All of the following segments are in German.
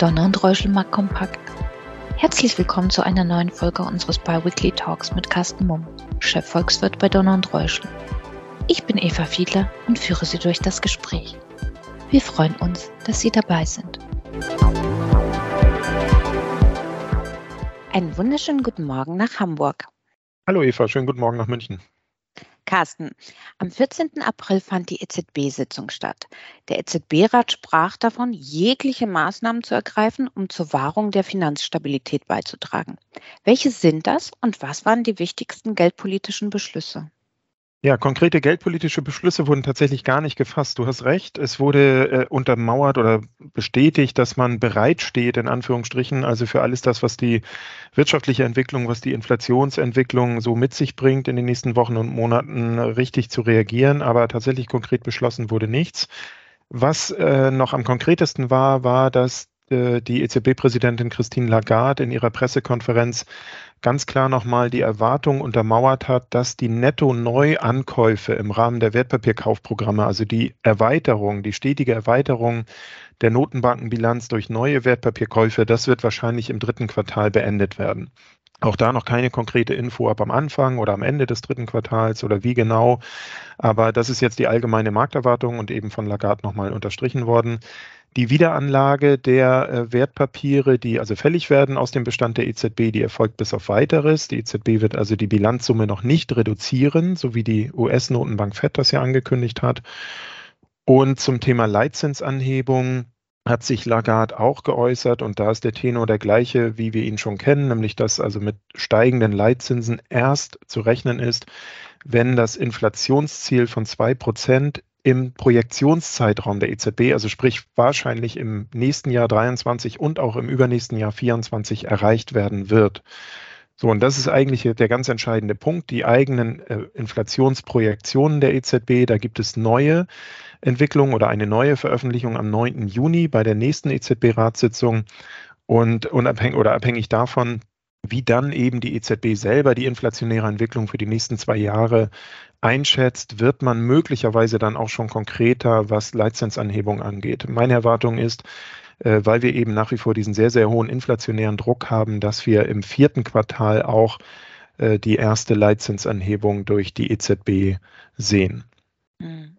Donner und Reuschelmark kompakt. Herzlich willkommen zu einer neuen Folge unseres Biweekly Talks mit Carsten Mumm, Chefvolkswirt bei Donner und Reuschel. Ich bin Eva Fiedler und führe Sie durch das Gespräch. Wir freuen uns, dass Sie dabei sind. Einen wunderschönen guten Morgen nach Hamburg. Hallo Eva, schönen guten Morgen nach München. Carsten, am 14. April fand die EZB-Sitzung statt. Der EZB-Rat sprach davon, jegliche Maßnahmen zu ergreifen, um zur Wahrung der Finanzstabilität beizutragen. Welche sind das und was waren die wichtigsten geldpolitischen Beschlüsse? Ja, konkrete geldpolitische Beschlüsse wurden tatsächlich gar nicht gefasst. Du hast recht. Es wurde äh, untermauert oder bestätigt, dass man bereitsteht, in Anführungsstrichen, also für alles das, was die wirtschaftliche Entwicklung, was die Inflationsentwicklung so mit sich bringt, in den nächsten Wochen und Monaten richtig zu reagieren. Aber tatsächlich konkret beschlossen wurde nichts. Was äh, noch am konkretesten war, war, dass die EZB-Präsidentin Christine Lagarde in ihrer Pressekonferenz ganz klar nochmal die Erwartung untermauert hat, dass die Netto-Neuankäufe im Rahmen der Wertpapierkaufprogramme, also die Erweiterung, die stetige Erweiterung der Notenbankenbilanz durch neue Wertpapierkäufe, das wird wahrscheinlich im dritten Quartal beendet werden. Auch da noch keine konkrete Info ab am Anfang oder am Ende des dritten Quartals oder wie genau. Aber das ist jetzt die allgemeine Markterwartung und eben von Lagarde nochmal unterstrichen worden. Die Wiederanlage der äh, Wertpapiere, die also fällig werden aus dem Bestand der EZB, die erfolgt bis auf weiteres. Die EZB wird also die Bilanzsumme noch nicht reduzieren, so wie die US-Notenbank FED das ja angekündigt hat. Und zum Thema Leitzinsanhebung hat sich Lagarde auch geäußert und da ist der Tenor der gleiche, wie wir ihn schon kennen, nämlich dass also mit steigenden Leitzinsen erst zu rechnen ist, wenn das Inflationsziel von zwei Prozent im Projektionszeitraum der EZB, also sprich wahrscheinlich im nächsten Jahr 23 und auch im übernächsten Jahr 24 erreicht werden wird. So, und das ist eigentlich der ganz entscheidende Punkt, die eigenen äh, Inflationsprojektionen der EZB. Da gibt es neue Entwicklungen oder eine neue Veröffentlichung am 9. Juni bei der nächsten EZB-Ratssitzung. Und unabhängig oder abhängig davon, wie dann eben die EZB selber die inflationäre Entwicklung für die nächsten zwei Jahre einschätzt, wird man möglicherweise dann auch schon konkreter, was Leitzinsanhebung angeht. Meine Erwartung ist, äh, weil wir eben nach wie vor diesen sehr, sehr hohen inflationären Druck haben, dass wir im vierten Quartal auch äh, die erste Leitzinsanhebung durch die EZB sehen. Mhm.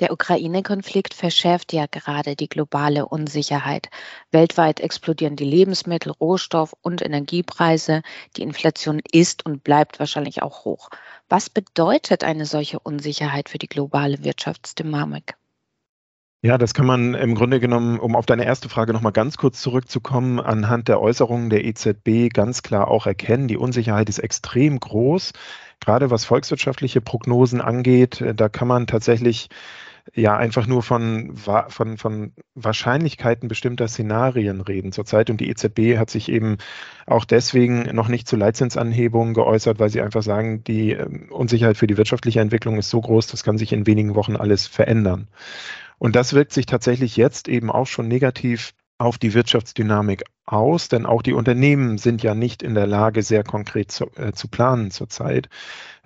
Der Ukraine-Konflikt verschärft ja gerade die globale Unsicherheit. Weltweit explodieren die Lebensmittel, Rohstoff- und Energiepreise. Die Inflation ist und bleibt wahrscheinlich auch hoch. Was bedeutet eine solche Unsicherheit für die globale Wirtschaftsdynamik? Ja, das kann man im Grunde genommen, um auf deine erste Frage nochmal ganz kurz zurückzukommen, anhand der Äußerungen der EZB ganz klar auch erkennen. Die Unsicherheit ist extrem groß. Gerade was volkswirtschaftliche Prognosen angeht, da kann man tatsächlich ja einfach nur von, von, von Wahrscheinlichkeiten bestimmter Szenarien reden zurzeit. Und die EZB hat sich eben auch deswegen noch nicht zu Leitzinsanhebungen geäußert, weil sie einfach sagen, die ähm, Unsicherheit für die wirtschaftliche Entwicklung ist so groß, das kann sich in wenigen Wochen alles verändern. Und das wirkt sich tatsächlich jetzt eben auch schon negativ auf die Wirtschaftsdynamik aus, denn auch die Unternehmen sind ja nicht in der Lage, sehr konkret zu, äh, zu planen zurzeit.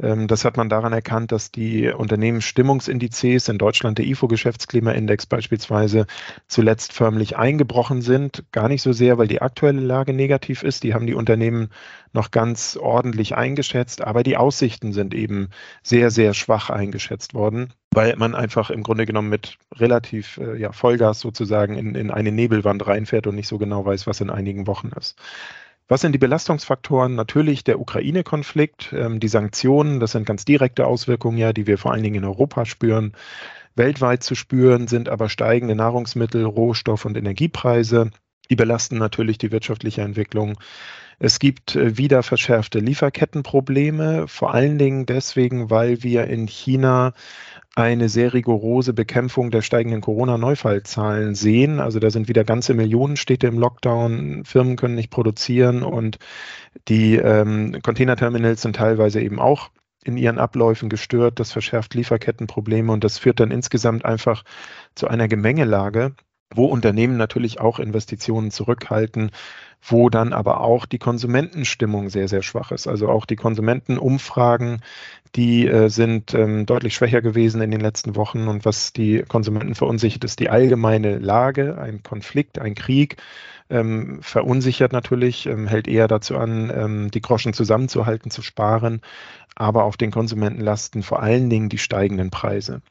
Ähm, das hat man daran erkannt, dass die Unternehmensstimmungsindizes in Deutschland, der IFO-Geschäftsklimaindex beispielsweise, zuletzt förmlich eingebrochen sind. Gar nicht so sehr, weil die aktuelle Lage negativ ist. Die haben die Unternehmen noch ganz ordentlich eingeschätzt, aber die Aussichten sind eben sehr, sehr schwach eingeschätzt worden weil man einfach im Grunde genommen mit relativ äh, ja, Vollgas sozusagen in, in eine Nebelwand reinfährt und nicht so genau weiß, was in einigen Wochen ist. Was sind die Belastungsfaktoren? Natürlich der Ukraine-Konflikt, ähm, die Sanktionen, das sind ganz direkte Auswirkungen ja, die wir vor allen Dingen in Europa spüren. Weltweit zu spüren sind aber steigende Nahrungsmittel, Rohstoff- und Energiepreise. Die belasten natürlich die wirtschaftliche Entwicklung. Es gibt äh, wieder verschärfte Lieferkettenprobleme, vor allen Dingen deswegen, weil wir in China eine sehr rigorose Bekämpfung der steigenden Corona-Neufallzahlen sehen. Also da sind wieder ganze Millionen Städte im Lockdown, Firmen können nicht produzieren und die ähm, Containerterminals sind teilweise eben auch in ihren Abläufen gestört. Das verschärft Lieferkettenprobleme und das führt dann insgesamt einfach zu einer Gemengelage, wo Unternehmen natürlich auch Investitionen zurückhalten, wo dann aber auch die Konsumentenstimmung sehr, sehr schwach ist. Also auch die Konsumentenumfragen, die äh, sind ähm, deutlich schwächer gewesen in den letzten Wochen. Und was die Konsumenten verunsichert, ist die allgemeine Lage, ein Konflikt, ein Krieg. Ähm, verunsichert natürlich, ähm, hält eher dazu an, ähm, die Groschen zusammenzuhalten, zu sparen, aber auf den Konsumenten lasten vor allen Dingen die steigenden Preise.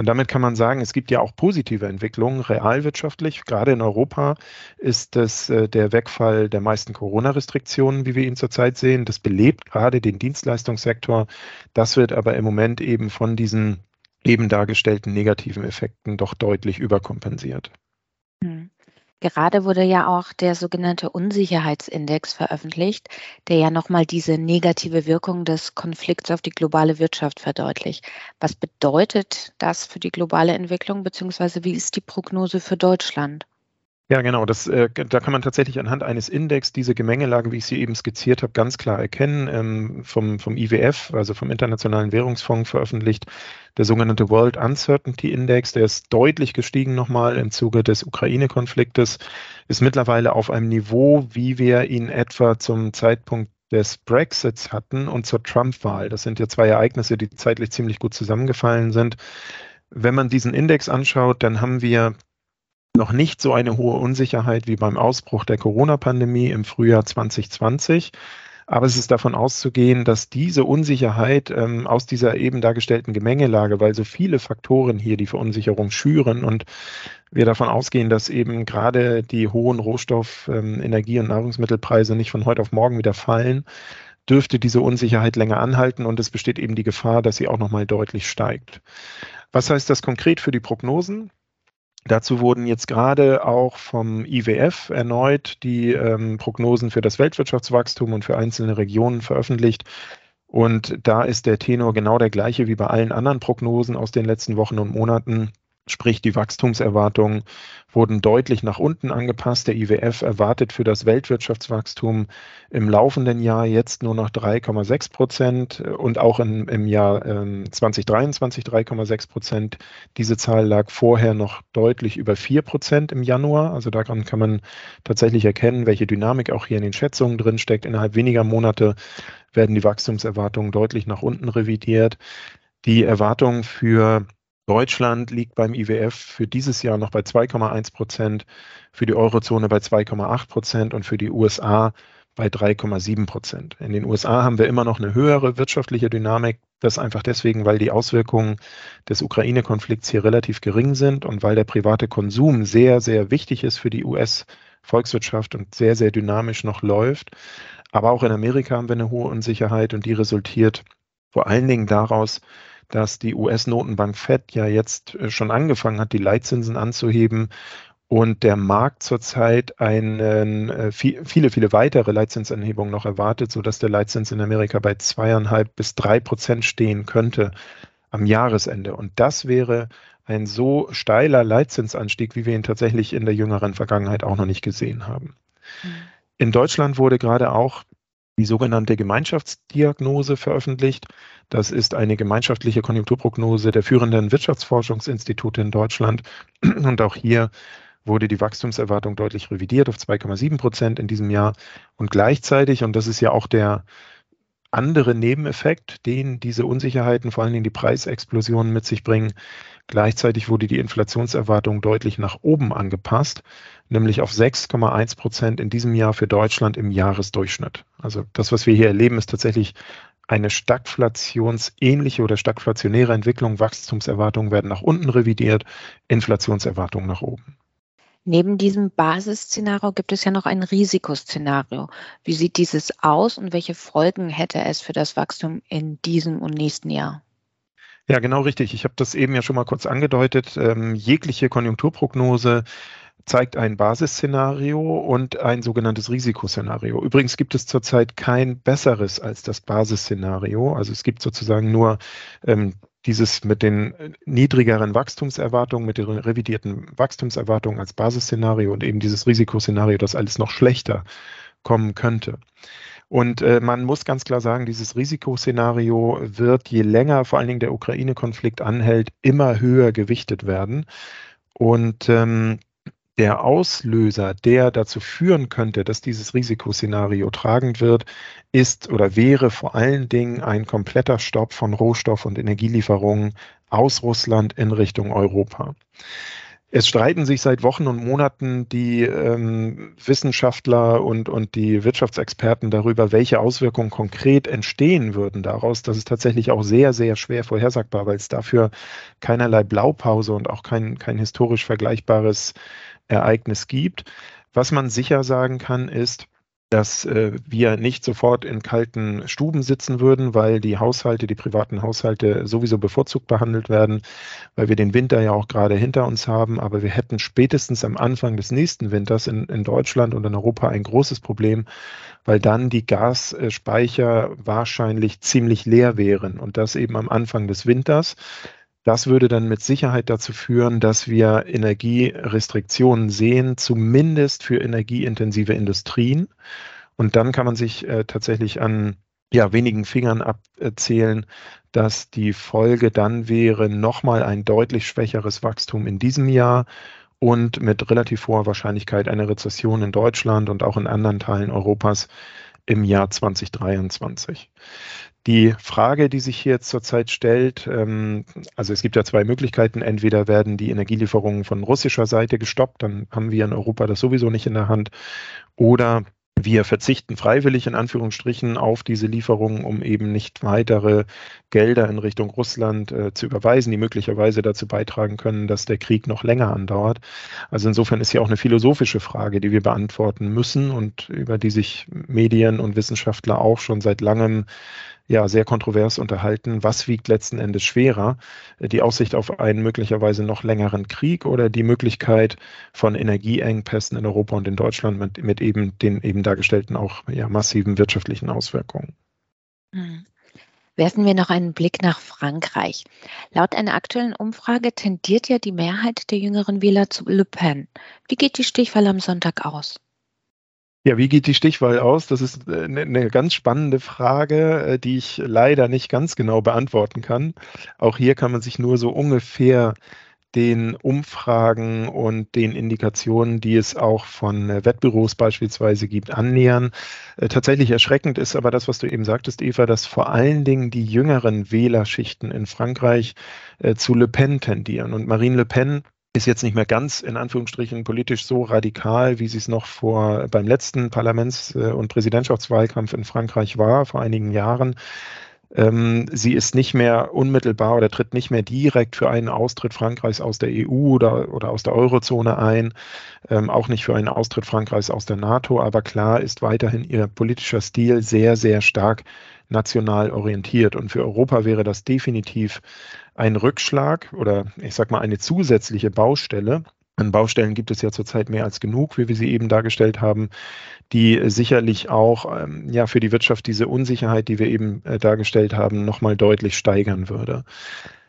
Und damit kann man sagen, es gibt ja auch positive Entwicklungen realwirtschaftlich. Gerade in Europa ist es äh, der Wegfall der meisten Corona-Restriktionen, wie wir ihn zurzeit sehen. Das belebt gerade den Dienstleistungssektor. Das wird aber im Moment eben von diesen eben dargestellten negativen Effekten doch deutlich überkompensiert. Gerade wurde ja auch der sogenannte Unsicherheitsindex veröffentlicht, der ja nochmal diese negative Wirkung des Konflikts auf die globale Wirtschaft verdeutlicht. Was bedeutet das für die globale Entwicklung, beziehungsweise wie ist die Prognose für Deutschland? Ja, genau. Das, äh, da kann man tatsächlich anhand eines Index diese Gemengelage, wie ich sie eben skizziert habe, ganz klar erkennen. Ähm, vom, vom IWF, also vom Internationalen Währungsfonds veröffentlicht, der sogenannte World Uncertainty Index, der ist deutlich gestiegen nochmal im Zuge des Ukraine-Konfliktes, ist mittlerweile auf einem Niveau, wie wir ihn etwa zum Zeitpunkt des Brexits hatten und zur Trump-Wahl. Das sind ja zwei Ereignisse, die zeitlich ziemlich gut zusammengefallen sind. Wenn man diesen Index anschaut, dann haben wir noch nicht so eine hohe Unsicherheit wie beim Ausbruch der Corona-Pandemie im Frühjahr 2020. Aber es ist davon auszugehen, dass diese Unsicherheit ähm, aus dieser eben dargestellten Gemengelage, weil so viele Faktoren hier die Verunsicherung schüren und wir davon ausgehen, dass eben gerade die hohen Rohstoff-, ähm, Energie- und Nahrungsmittelpreise nicht von heute auf morgen wieder fallen, dürfte diese Unsicherheit länger anhalten und es besteht eben die Gefahr, dass sie auch nochmal deutlich steigt. Was heißt das konkret für die Prognosen? Dazu wurden jetzt gerade auch vom IWF erneut die ähm, Prognosen für das Weltwirtschaftswachstum und für einzelne Regionen veröffentlicht. Und da ist der Tenor genau der gleiche wie bei allen anderen Prognosen aus den letzten Wochen und Monaten. Sprich, die Wachstumserwartungen wurden deutlich nach unten angepasst. Der IWF erwartet für das Weltwirtschaftswachstum im laufenden Jahr jetzt nur noch 3,6 Prozent und auch in, im Jahr äh, 2023 3,6 Prozent. Diese Zahl lag vorher noch deutlich über 4 Prozent im Januar. Also daran kann man tatsächlich erkennen, welche Dynamik auch hier in den Schätzungen drin steckt. Innerhalb weniger Monate werden die Wachstumserwartungen deutlich nach unten revidiert. Die Erwartungen für Deutschland liegt beim IWF für dieses Jahr noch bei 2,1 Prozent, für die Eurozone bei 2,8 Prozent und für die USA bei 3,7 Prozent. In den USA haben wir immer noch eine höhere wirtschaftliche Dynamik. Das einfach deswegen, weil die Auswirkungen des Ukraine-Konflikts hier relativ gering sind und weil der private Konsum sehr, sehr wichtig ist für die US-Volkswirtschaft und sehr, sehr dynamisch noch läuft. Aber auch in Amerika haben wir eine hohe Unsicherheit und die resultiert vor allen Dingen daraus, dass die US-Notenbank Fed ja jetzt äh, schon angefangen hat, die Leitzinsen anzuheben und der Markt zurzeit einen, äh, viele, viele weitere Leitzinsanhebungen noch erwartet, sodass der Leitzins in Amerika bei zweieinhalb bis drei Prozent stehen könnte am Jahresende. Und das wäre ein so steiler Leitzinsanstieg, wie wir ihn tatsächlich in der jüngeren Vergangenheit auch noch nicht gesehen haben. Mhm. In Deutschland wurde gerade auch die sogenannte Gemeinschaftsdiagnose veröffentlicht. Das ist eine gemeinschaftliche Konjunkturprognose der führenden Wirtschaftsforschungsinstitute in Deutschland. Und auch hier wurde die Wachstumserwartung deutlich revidiert auf 2,7 Prozent in diesem Jahr. Und gleichzeitig, und das ist ja auch der andere Nebeneffekt, den diese Unsicherheiten, vor allen Dingen die Preisexplosionen mit sich bringen, gleichzeitig wurde die Inflationserwartung deutlich nach oben angepasst nämlich auf 6,1 Prozent in diesem Jahr für Deutschland im Jahresdurchschnitt. Also das, was wir hier erleben, ist tatsächlich eine stagflationsähnliche oder stagflationäre Entwicklung. Wachstumserwartungen werden nach unten revidiert, Inflationserwartungen nach oben. Neben diesem Basisszenario gibt es ja noch ein Risikoszenario. Wie sieht dieses aus und welche Folgen hätte es für das Wachstum in diesem und nächsten Jahr? Ja, genau richtig. Ich habe das eben ja schon mal kurz angedeutet. Ähm, jegliche Konjunkturprognose zeigt ein Basisszenario und ein sogenanntes Risikoszenario. Übrigens gibt es zurzeit kein besseres als das Basisszenario. Also es gibt sozusagen nur ähm, dieses mit den niedrigeren Wachstumserwartungen, mit den revidierten Wachstumserwartungen als Basisszenario und eben dieses Risikoszenario, das alles noch schlechter kommen könnte. Und äh, man muss ganz klar sagen, dieses Risikoszenario wird, je länger vor allen Dingen der Ukraine-Konflikt anhält, immer höher gewichtet werden. Und ähm, der Auslöser, der dazu führen könnte, dass dieses Risikoszenario tragend wird, ist oder wäre vor allen Dingen ein kompletter Stopp von Rohstoff- und Energielieferungen aus Russland in Richtung Europa. Es streiten sich seit Wochen und Monaten die ähm, Wissenschaftler und, und die Wirtschaftsexperten darüber, welche Auswirkungen konkret entstehen würden daraus. Das ist tatsächlich auch sehr, sehr schwer vorhersagbar, weil es dafür keinerlei Blaupause und auch kein, kein historisch vergleichbares Ereignis gibt. Was man sicher sagen kann, ist, dass äh, wir nicht sofort in kalten Stuben sitzen würden, weil die Haushalte, die privaten Haushalte sowieso bevorzugt behandelt werden, weil wir den Winter ja auch gerade hinter uns haben. Aber wir hätten spätestens am Anfang des nächsten Winters in, in Deutschland und in Europa ein großes Problem, weil dann die Gasspeicher wahrscheinlich ziemlich leer wären und das eben am Anfang des Winters. Das würde dann mit Sicherheit dazu führen, dass wir Energierestriktionen sehen, zumindest für energieintensive Industrien. Und dann kann man sich äh, tatsächlich an ja, wenigen Fingern abzählen, dass die Folge dann wäre nochmal ein deutlich schwächeres Wachstum in diesem Jahr und mit relativ hoher Wahrscheinlichkeit eine Rezession in Deutschland und auch in anderen Teilen Europas im Jahr 2023. Die Frage, die sich hier zurzeit stellt, ähm, also es gibt ja zwei Möglichkeiten. Entweder werden die Energielieferungen von russischer Seite gestoppt, dann haben wir in Europa das sowieso nicht in der Hand, oder wir verzichten freiwillig in Anführungsstrichen auf diese Lieferungen, um eben nicht weitere Gelder in Richtung Russland äh, zu überweisen, die möglicherweise dazu beitragen können, dass der Krieg noch länger andauert. Also insofern ist hier auch eine philosophische Frage, die wir beantworten müssen und über die sich Medien und Wissenschaftler auch schon seit langem ja sehr kontrovers unterhalten. Was wiegt letzten Endes schwerer? Die Aussicht auf einen möglicherweise noch längeren Krieg oder die Möglichkeit von Energieengpässen in Europa und in Deutschland mit, mit eben den eben dargestellten auch ja, massiven wirtschaftlichen Auswirkungen? Hm. Werfen wir noch einen Blick nach Frankreich. Laut einer aktuellen Umfrage tendiert ja die Mehrheit der jüngeren Wähler zu Le Pen. Wie geht die Stichwahl am Sonntag aus? Ja, wie geht die Stichwahl aus? Das ist eine, eine ganz spannende Frage, äh, die ich leider nicht ganz genau beantworten kann. Auch hier kann man sich nur so ungefähr den Umfragen und den Indikationen, die es auch von äh, Wettbüros beispielsweise gibt, annähern. Äh, tatsächlich erschreckend ist aber das, was du eben sagtest, Eva, dass vor allen Dingen die jüngeren Wählerschichten in Frankreich zu Le Pen tendieren. Und Marine Le Pen ist jetzt nicht mehr ganz in Anführungsstrichen politisch so radikal, wie sie es noch vor beim letzten Parlaments- äh, und Präsidentschaftswahlkampf in Frankreich war, vor einigen Jahren. Ähm, sie ist nicht mehr unmittelbar oder tritt nicht mehr direkt für einen Austritt Frankreichs aus der EU oder, oder aus der Eurozone ein, ähm, auch nicht für einen Austritt Frankreichs aus der NATO, aber klar ist weiterhin ihr politischer Stil sehr, sehr stark national orientiert. Und für Europa wäre das definitiv ein Rückschlag oder ich sage mal eine zusätzliche Baustelle. An Baustellen gibt es ja zurzeit mehr als genug, wie wir sie eben dargestellt haben, die sicherlich auch ähm, ja, für die Wirtschaft diese Unsicherheit, die wir eben äh, dargestellt haben, nochmal deutlich steigern würde.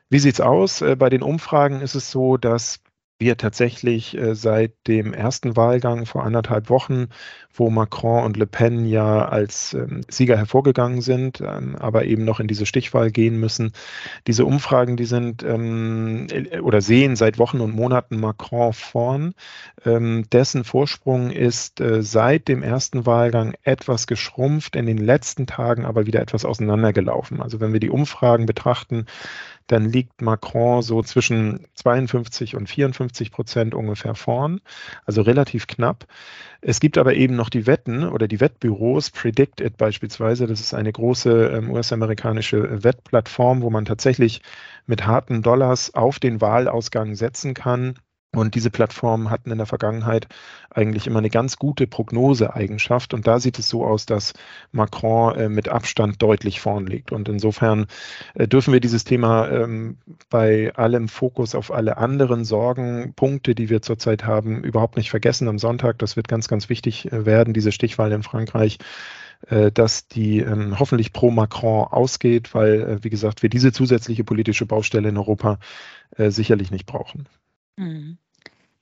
Wie sieht es aus? Äh, bei den Umfragen ist es so, dass wir tatsächlich äh, seit dem ersten Wahlgang vor anderthalb Wochen, wo Macron und Le Pen ja als ähm, Sieger hervorgegangen sind, ähm, aber eben noch in diese Stichwahl gehen müssen. Diese Umfragen, die sind ähm, äh, oder sehen seit Wochen und Monaten Macron vorn. Dessen Vorsprung ist äh, seit dem ersten Wahlgang etwas geschrumpft, in den letzten Tagen aber wieder etwas auseinandergelaufen. Also wenn wir die Umfragen betrachten, dann liegt Macron so zwischen 52 und 54 Prozent ungefähr vorn, also relativ knapp. Es gibt aber eben noch die Wetten oder die Wettbüros, Predict It beispielsweise, das ist eine große ähm, US-amerikanische Wettplattform, wo man tatsächlich mit harten Dollars auf den Wahlausgang setzen kann und diese Plattformen hatten in der Vergangenheit eigentlich immer eine ganz gute Prognoseeigenschaft. Und da sieht es so aus, dass Macron äh, mit Abstand deutlich vorn liegt. Und insofern äh, dürfen wir dieses Thema ähm, bei allem Fokus auf alle anderen Sorgenpunkte, die wir zurzeit haben, überhaupt nicht vergessen. Am Sonntag, das wird ganz, ganz wichtig äh, werden, diese Stichwahl in Frankreich äh, dass die ähm, hoffentlich pro Macron ausgeht, weil, äh, wie gesagt, wir diese zusätzliche politische Baustelle in Europa sicherlich nicht brauchen. Mhm.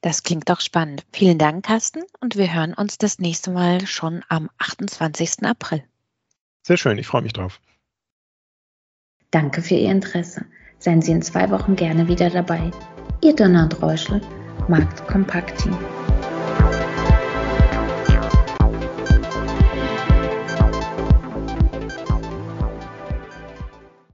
Das klingt doch spannend. Vielen Dank, Carsten, und wir hören uns das nächste Mal schon am 28. April. Sehr schön, ich freue mich drauf. Danke für Ihr Interesse. Seien Sie in zwei Wochen gerne wieder dabei. Ihr Donald Reuschel, Markt Kompakt Team.